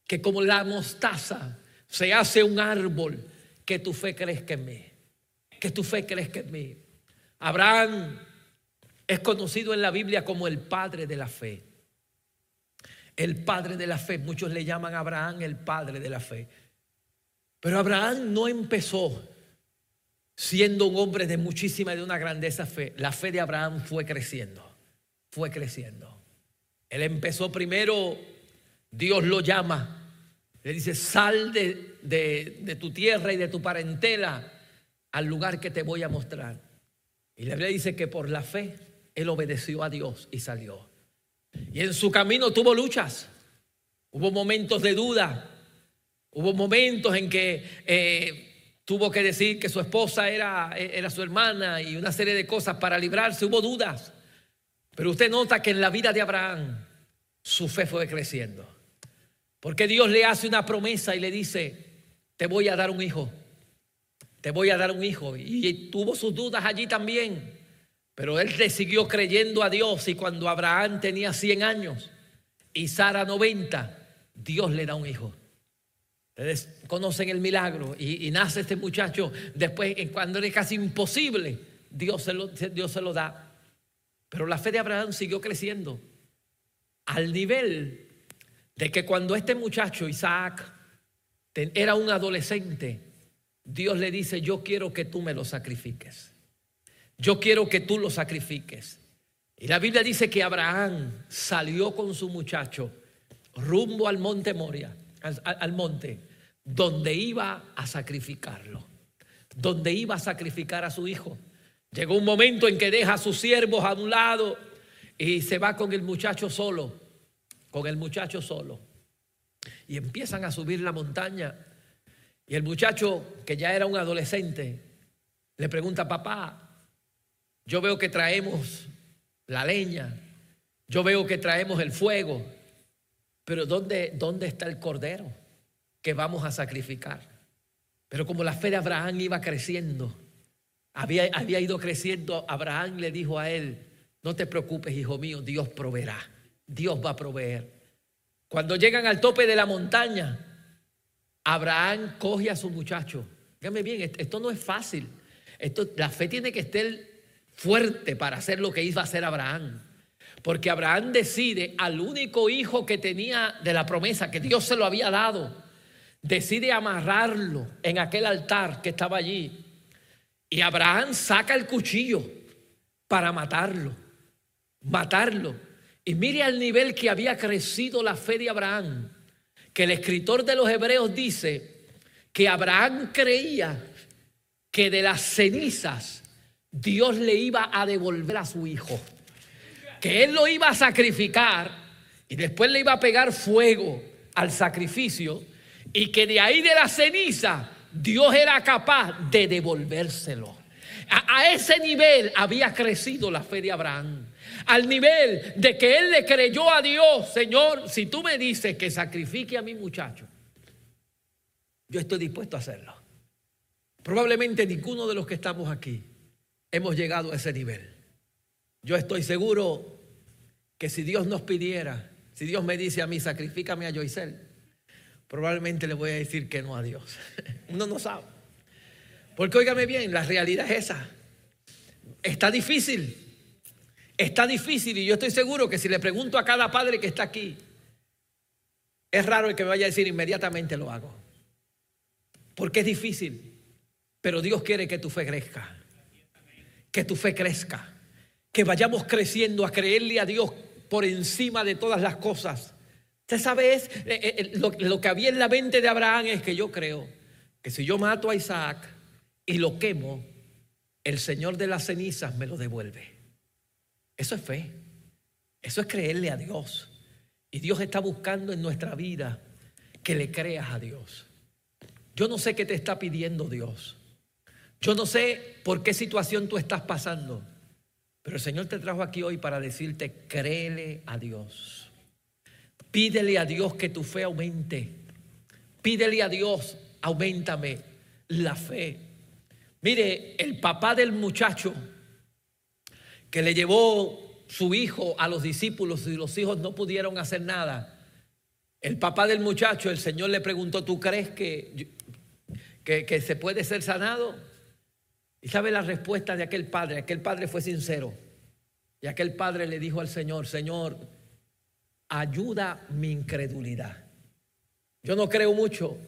que como la mostaza se hace un árbol, que tu fe crezca en mí, que tu fe crezca en mí. Abraham es conocido en la Biblia como el padre de la fe. El padre de la fe, muchos le llaman a Abraham el padre de la fe. Pero Abraham no empezó siendo un hombre de muchísima y de una grandeza fe. La fe de Abraham fue creciendo, fue creciendo. Él empezó primero Dios lo llama. Le dice, sal de, tu tierra y de tu parentela al lugar que te voy a mostrar. Y la Biblia dice que por la fe él obedeció a Dios y salió. Y en su camino tuvo luchas. Hubo momentos de duda. Hubo momentos en que eh, tuvo que decir que su esposa era, era su hermana y una serie de cosas para librarse. Hubo dudas. Pero usted nota que en la vida de Abraham su fe fue creciendo. Porque Dios le hace una promesa y le dice, te voy a dar un hijo, te voy a dar un hijo. Y tuvo sus dudas allí también. Pero él le siguió creyendo a Dios y cuando Abraham tenía 100 años y Sara 90, Dios le da un hijo. Ustedes conocen el milagro y, nace este muchacho después, cuando era casi imposible, Dios Dios se lo da. Pero la fe de Abraham siguió creciendo al nivel de que cuando este muchacho, Isaac, era un adolescente, Dios le dice, yo quiero que tú me lo sacrifiques. Yo quiero que tú lo sacrifiques. Y la Biblia dice que Abraham salió con su muchacho rumbo al monte Moria, al, monte, donde iba a sacrificarlo, donde iba a sacrificar a su hijo. Llegó un momento en que deja a sus siervos a un lado y se va con el muchacho solo con el muchacho solo. Y empiezan a subir la montaña. Y el muchacho, que ya era un adolescente, le pregunta, papá, yo veo que traemos la leña, yo veo que traemos el fuego, pero ¿dónde, dónde está el cordero que vamos a sacrificar? Pero como la fe de Abraham iba creciendo, había, ido creciendo, Abraham le dijo a él, no te preocupes, hijo mío, Dios proveerá. Dios va a proveer. Cuando llegan al tope de la montaña, Abraham coge a su muchacho. Dígame bien, esto no es fácil. Esto, la fe tiene que estar fuerte para hacer lo que iba a hacer Abraham. Porque Abraham decide al único hijo que tenía de la promesa, que Dios se lo había dado, decide amarrarlo en aquel altar que estaba allí. Y Abraham saca el cuchillo para matarlo. Matarlo. Y mire al nivel que había crecido la fe de Abraham, que el escritor de los Hebreos dice que Abraham creía que de las cenizas Dios le iba a devolver a su hijo, que él lo iba a sacrificar y después le iba a pegar fuego al sacrificio y que de ahí de la ceniza Dios era capaz de devolvérselo. A, a ese nivel había crecido la fe de Abraham al nivel de que él le creyó a Dios, Señor, si tú me dices que sacrifique a mi muchacho, yo estoy dispuesto a hacerlo. Probablemente ninguno de los que estamos aquí hemos llegado a ese nivel. Yo estoy seguro que si Dios nos pidiera, si Dios me dice a mí, sacrifícame a Joisel, probablemente le voy a decir que no a Dios. Uno no sabe. Porque óigame bien, la realidad es esa. Está difícil. Está difícil y yo estoy seguro que si le pregunto a cada padre que está aquí, es raro el que me vaya a decir inmediatamente lo hago. Porque es difícil, pero Dios quiere que tu fe crezca. Que tu fe crezca. Que vayamos creciendo a creerle a Dios por encima de todas las cosas. Usted sabe, es, eh, eh, lo, lo que había en la mente de Abraham es que yo creo que si yo mato a Isaac y lo quemo, el Señor de las cenizas me lo devuelve. Eso es fe. Eso es creerle a Dios. Y Dios está buscando en nuestra vida que le creas a Dios. Yo no sé qué te está pidiendo Dios. Yo no sé por qué situación tú estás pasando. Pero el Señor te trajo aquí hoy para decirte, créele a Dios. Pídele a Dios que tu fe aumente. Pídele a Dios, aumentame la fe. Mire, el papá del muchacho que le llevó su hijo a los discípulos y los hijos no pudieron hacer nada. El papá del muchacho, el Señor le preguntó, ¿tú crees que, que, que se puede ser sanado? Y sabe la respuesta de aquel padre. Aquel padre fue sincero. Y aquel padre le dijo al Señor, Señor, ayuda mi incredulidad. Yo no creo mucho.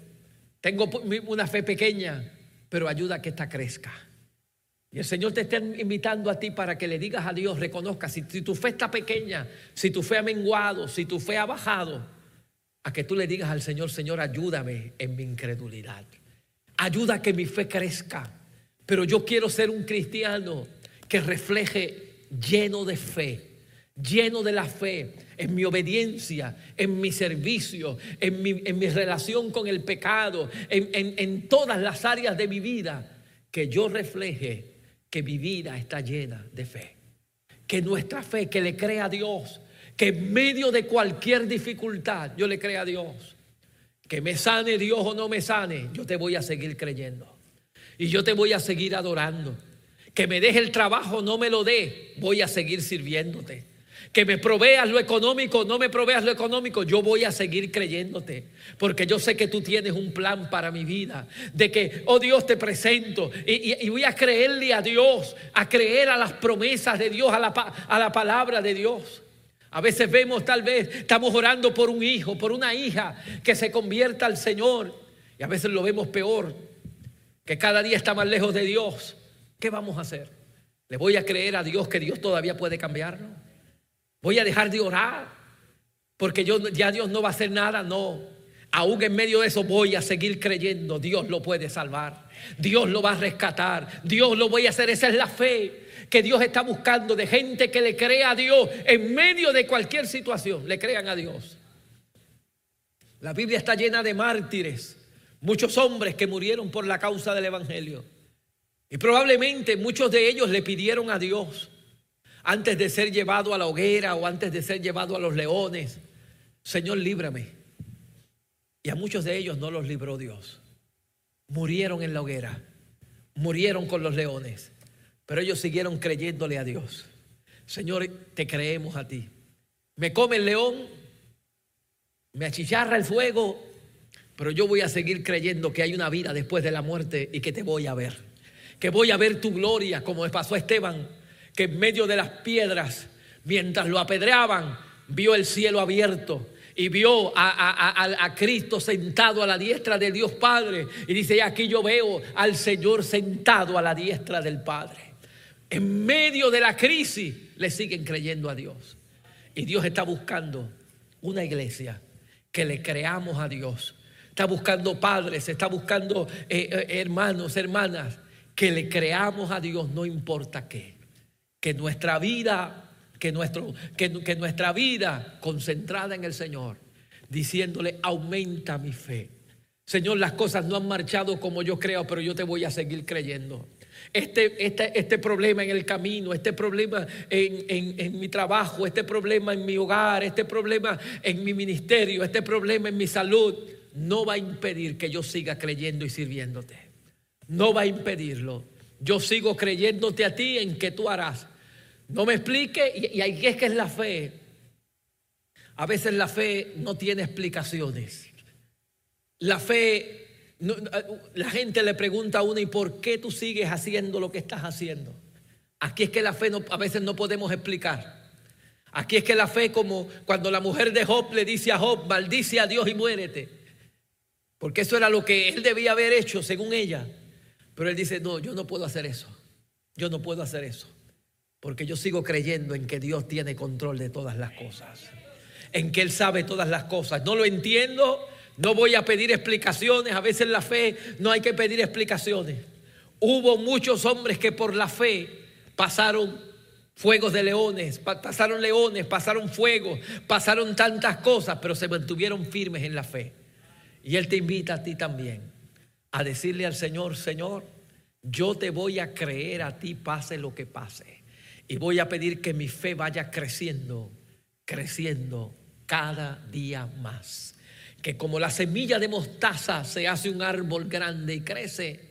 Tengo una fe pequeña, pero ayuda a que esta crezca. Y el Señor te está invitando a ti para que le digas a Dios, reconozca, si, tu fe está pequeña, si tu fe ha menguado, si tu fe ha bajado, a que tú le digas al Señor, Señor, ayúdame en mi incredulidad. Ayuda a que mi fe crezca. Pero yo quiero ser un cristiano que refleje lleno de fe, lleno de la fe en mi obediencia, en mi servicio, en mi, en mi relación con el pecado, en, en todas las áreas de mi vida, que yo refleje que mi vida está llena de fe. Que nuestra fe, que le crea a Dios, que en medio de cualquier dificultad yo le crea a Dios. Que me sane Dios o no me sane, yo te voy a seguir creyendo. Y yo te voy a seguir adorando. Que me deje el trabajo, no me lo dé, voy a seguir sirviéndote. Que me proveas lo económico, no me proveas lo económico, yo voy a seguir creyéndote. Porque yo sé que tú tienes un plan para mi vida. De que, oh Dios, te presento. Y, voy a creerle a Dios, a creer a las promesas de Dios, a la, a la palabra de Dios. A veces vemos, tal vez, estamos orando por un hijo, por una hija que se convierta al Señor. Y a veces lo vemos peor que cada día está más lejos de Dios, ¿qué vamos a hacer? ¿Le voy a creer a Dios que Dios todavía puede cambiarlo? ¿Voy a dejar de orar? Porque yo, ya Dios no va a hacer nada, no. Aún en medio de eso voy a seguir creyendo, Dios lo puede salvar, Dios lo va a rescatar, Dios lo voy a hacer, esa es la fe que Dios está buscando de gente que le crea a Dios en medio de cualquier situación, le crean a Dios. La Biblia está llena de mártires muchos hombres que murieron por la causa del Evangelio. Y probablemente muchos de ellos le pidieron a Dios, antes de ser llevado a la hoguera o antes de ser llevado a los leones, Señor, líbrame. Y a muchos de ellos no los libró Dios. Murieron en la hoguera, murieron con los leones, pero ellos siguieron creyéndole a Dios. Señor, te creemos a ti. Me come el león, me achicharra el fuego, pero yo voy a seguir creyendo que hay una vida después de la muerte y que te voy a ver. Que voy a ver tu gloria, como le pasó a Esteban, que en medio de las piedras, mientras lo apedreaban, vio el cielo abierto y vio a, Cristo sentado a la diestra de Dios Padre. Y dice, y aquí yo veo al Señor sentado a la diestra del Padre. En medio de la crisis le siguen creyendo a Dios. Y Dios está buscando una iglesia que le creamos a Dios está buscando padres, está buscando eh, eh, hermanos, hermanas, que le creamos a Dios no importa qué. Que nuestra vida, que, nuestro, que, nuestra vida concentrada en el Señor, diciéndole, aumenta mi fe. Señor, las cosas no han marchado como yo creo, pero yo te voy a seguir creyendo. Este, este, este problema en el camino, este problema en, en, mi trabajo, este problema en mi hogar, este problema en mi ministerio, este problema en mi salud, no va a impedir que yo siga creyendo y sirviéndote. No va a impedirlo. Yo sigo creyéndote a ti en que tú harás. No me explique, y, ahí es que es la fe. A veces la fe no tiene explicaciones. La fe, la gente le pregunta a uno, ¿y por qué tú sigues haciendo lo que estás haciendo? Aquí es que la fe a veces no podemos explicar. Aquí es que la fe, como cuando la mujer de Job le dice a Job, maldice a Dios y muérete. Porque eso era lo que él debía haber hecho según ella. Pero él dice, no, yo no puedo hacer eso. Yo no puedo hacer eso. Porque yo sigo creyendo en que Dios tiene control de todas las cosas. En que Él sabe todas las cosas. No lo entiendo, no voy a pedir explicaciones. A veces la fe no hay que pedir explicaciones. Hubo muchos hombres que por la fe pasaron fuegos de leones, pasaron leones, pasaron fuego, pasaron tantas cosas, pero se mantuvieron firmes en la fe. Y Él te invita a ti también a decirle al Señor, Señor, yo te voy a creer a ti pase lo que pase. Y voy a pedir que mi fe vaya creciendo, creciendo cada día más. Que como la semilla de mostaza se hace un árbol grande y crece,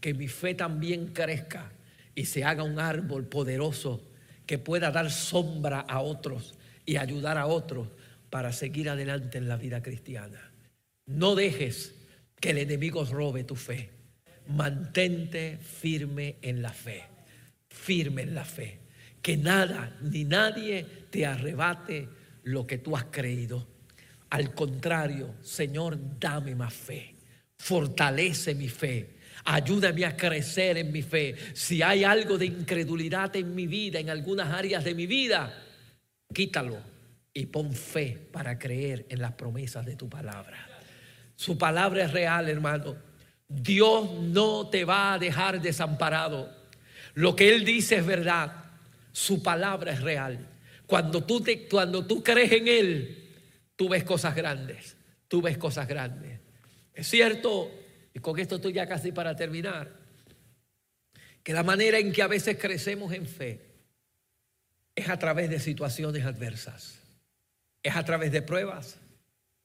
que mi fe también crezca y se haga un árbol poderoso que pueda dar sombra a otros y ayudar a otros para seguir adelante en la vida cristiana. No dejes que el enemigo robe tu fe. Mantente firme en la fe, firme en la fe. Que nada ni nadie te arrebate lo que tú has creído. Al contrario, Señor, dame más fe. Fortalece mi fe. Ayúdame a crecer en mi fe. Si hay algo de incredulidad en mi vida, en algunas áreas de mi vida, quítalo y pon fe para creer en las promesas de tu palabra. Su palabra es real, hermano. Dios no te va a dejar desamparado. Lo que Él dice es verdad. Su palabra es real. Cuando tú, te, cuando tú crees en Él, tú ves cosas grandes. Tú ves cosas grandes. Es cierto, y con esto estoy ya casi para terminar, que la manera en que a veces crecemos en fe es a través de situaciones adversas, es a través de pruebas,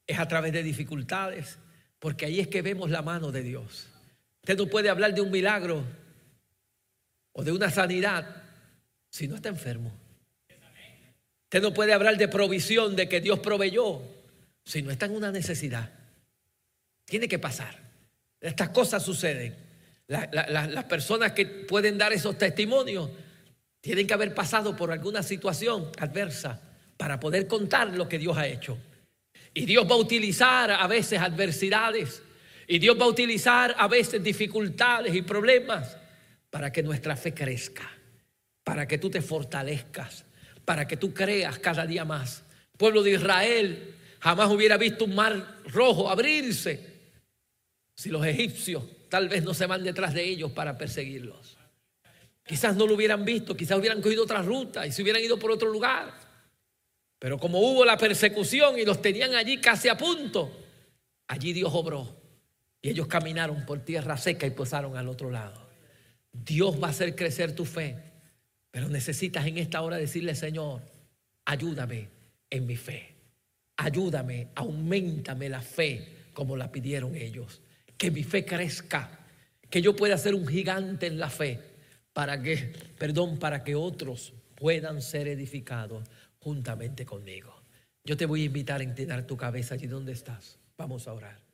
es a través de dificultades, porque ahí es que vemos la mano de Dios. Usted no puede hablar de un milagro o de una sanidad si no está enfermo. Usted no puede hablar de provisión, de que Dios proveyó, si no está en una necesidad. Tiene que pasar. Estas cosas suceden. las personas que pueden dar esos testimonios tienen que haber pasado por alguna situación adversa para poder contar lo que Dios ha hecho. Y Dios va a utilizar a veces adversidades. Y Dios va a utilizar a veces dificultades y problemas para que nuestra fe crezca, para que tú te fortalezcas, para que tú creas cada día más. pueblo de Israel jamás hubiera visto un mar rojo abrirse si los egipcios tal vez no se van detrás de ellos para perseguirlos. Quizás no lo hubieran visto, quizás hubieran cogido otra ruta y se hubieran ido por otro lugar. Pero como hubo la persecución y los tenían allí casi a punto, allí Dios obró. Y ellos caminaron por tierra seca y pasaron al otro lado. Dios va a hacer crecer tu fe. Pero necesitas en esta hora decirle, Señor, ayúdame en mi fe. Ayúdame, aumentame la fe como la pidieron ellos. Que mi fe crezca. Que yo pueda ser un gigante en la fe. Para que, perdón, para que otros puedan ser edificados juntamente conmigo. Yo te voy a invitar a inclinar tu cabeza allí donde estás. Vamos a orar.